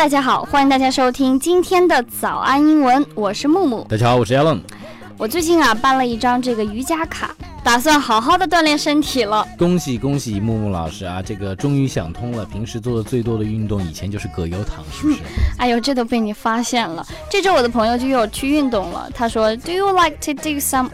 大家好，欢迎大家收听今天的早安英文，我是木木。大家好，我是 Alan。我最近啊办了一张这个瑜伽卡，打算好好的锻炼身体了。恭喜恭喜木木老师啊，这个终于想通了。平时做的最多的运动，以前就是葛优躺，是不是？哎呦，这都被你发现了。这周我的朋友就又去运动了，他说，Do you like to do some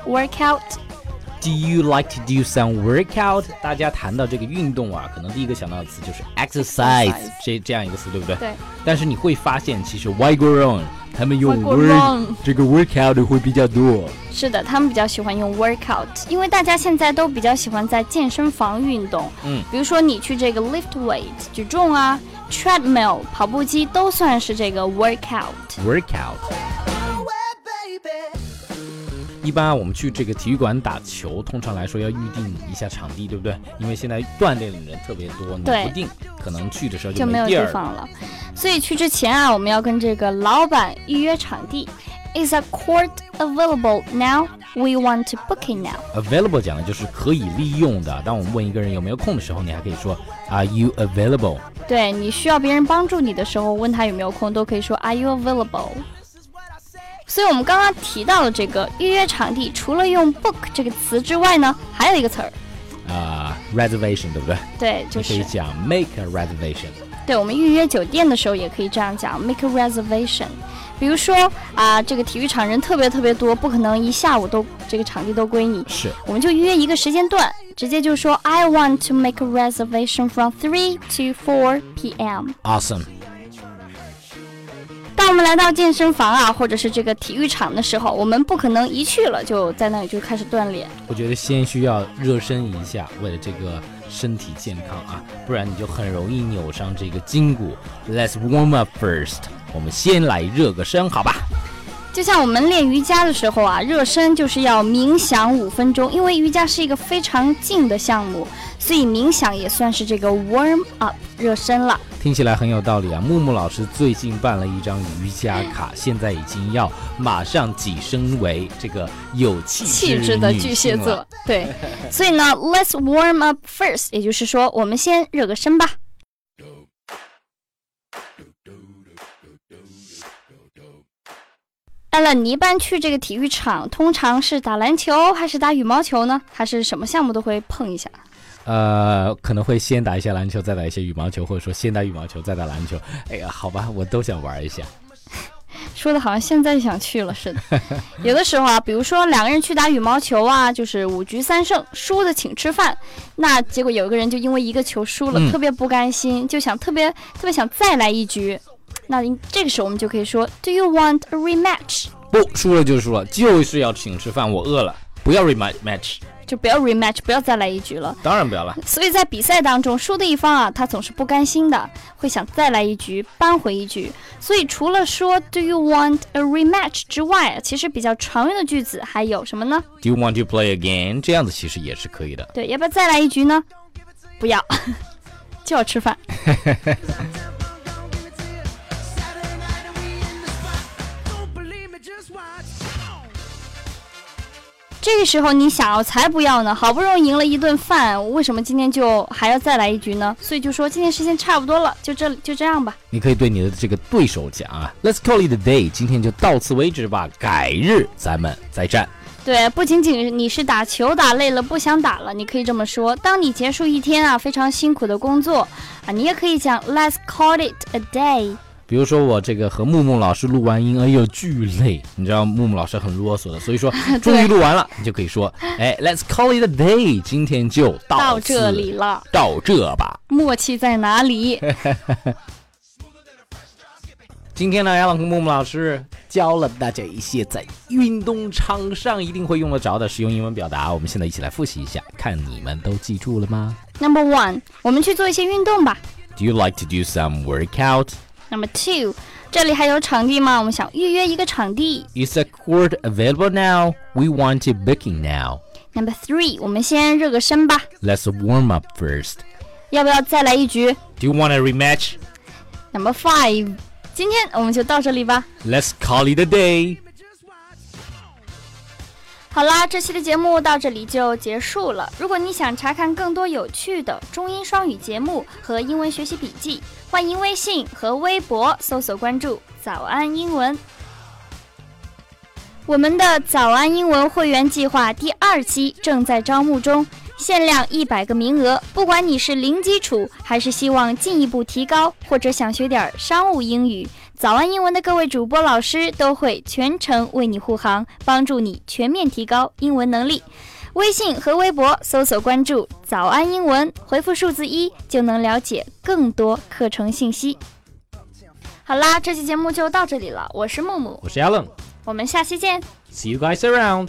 workout？Do you like to do some workout？大家谈到这个运动啊，可能第一个想到的词就是 exercise，这这样一个词，对不对？对。但是你会发现，其实外国人他们用 work 这个 workout 会比较多。是的，他们比较喜欢用 workout，因为大家现在都比较喜欢在健身房运动。嗯。比如说你去这个 lift weight 举重啊，treadmill 跑步机都算是这个 workout。workout。一般我们去这个体育馆打球，通常来说要预定一下场地，对不对？因为现在锻炼的人特别多，你不定可能去的时候就没有地方了。所以去之前啊，我们要跟这个老板预约场地。Is a court available now? We want to book it now. Available 讲的就是可以利用的。当我们问一个人有没有空的时候，你还可以说 Are you available？对你需要别人帮助你的时候，问他有没有空，都可以说 Are you available？所以我们刚刚提到的这个预约场地，除了用 book 这个词之外呢，还有一个词儿，啊，reservation，对不对？对，就是可以讲 make a reservation。对，我们预约酒店的时候也可以这样讲 make a reservation。比如说啊，这个体育场人特别特别多，不可能一下午都这个场地都归你，是，我们就约一个时间段，直接就说 I want to make a reservation from three to four p.m. Awesome。我们来到健身房啊，或者是这个体育场的时候，我们不可能一去了就在那里就开始锻炼。我觉得先需要热身一下，为了这个身体健康啊，不然你就很容易扭伤这个筋骨。Let's warm up first，我们先来热个身，好吧？就像我们练瑜伽的时候啊，热身就是要冥想五分钟，因为瑜伽是一个非常静的项目，所以冥想也算是这个 warm up 热身了。听起来很有道理啊！木木老师最近办了一张瑜伽卡，现在已经要马上跻身为这个有气质的巨蟹座。对，所以呢，Let's warm up first，也就是说，我们先热个身吧。艾伦，你一般去这个体育场，通常是打篮球还是打羽毛球呢？还是什么项目都会碰一下？呃，可能会先打一些篮球，再打一些羽毛球，或者说先打羽毛球，再打篮球。哎呀，好吧，我都想玩一下。说的好像现在想去了似的。有的时候啊，比如说两个人去打羽毛球啊，就是五局三胜，输的请吃饭。那结果有一个人就因为一个球输了，特别不甘心，就想特别特别想再来一局。那这个时候我们就可以说，Do you want a rematch？不，输了就输了，就是要请吃饭，我饿了，不要 rematch。就不要 rematch，不要再来一局了。当然不要了。所以在比赛当中，输的一方啊，他总是不甘心的，会想再来一局，扳回一局。所以除了说 Do you want a rematch 之外，其实比较常用的句子还有什么呢？Do you want to play again？这样子其实也是可以的。对，要不要再来一局呢？不要，就要吃饭。这个时候你想要才不要呢！好不容易赢了一顿饭，为什么今天就还要再来一局呢？所以就说今天时间差不多了，就这就这样吧。你可以对你的这个对手讲啊，Let's call it a day，今天就到此为止吧，改日咱们再战。对，不仅仅你是打球打累了不想打了，你可以这么说。当你结束一天啊非常辛苦的工作啊，你也可以讲 Let's call it a day。比如说我这个和木木老师录完音，哎呦巨累，你知道木木老师很啰嗦的，所以说 终于录完了，你就可以说，哎，Let's call it a day，今天就到这里了，到这吧。默契在哪里？今天呢，亚朗和木木老师教了大家一些在运动场上一定会用得着的实用英文表达，我们现在一起来复习一下，看你们都记住了吗？Number one，我们去做一些运动吧。Do you like to do some workout？Number two，这里还有场地吗？我们想预约一个场地。Is a court available now? We want to booking now. Number three，我们先热个身吧。Let's warm up first. 要不要再来一局？Do you want a rematch? Number five，今天我们就到这里吧。Let's call it a day. 好啦，这期的节目到这里就结束了。如果你想查看更多有趣的中英双语节目和英文学习笔记，欢迎微信和微博搜索关注“早安英文”。我们的早安英文会员计划第二期正在招募中，限量一百个名额。不管你是零基础，还是希望进一步提高，或者想学点商务英语。早安英文的各位主播老师都会全程为你护航，帮助你全面提高英文能力。微信和微博搜索关注“早安英文”，回复数字一就能了解更多课程信息。好啦，这期节目就到这里了，我是木木，我是 Allen，我们下期见。See you guys around.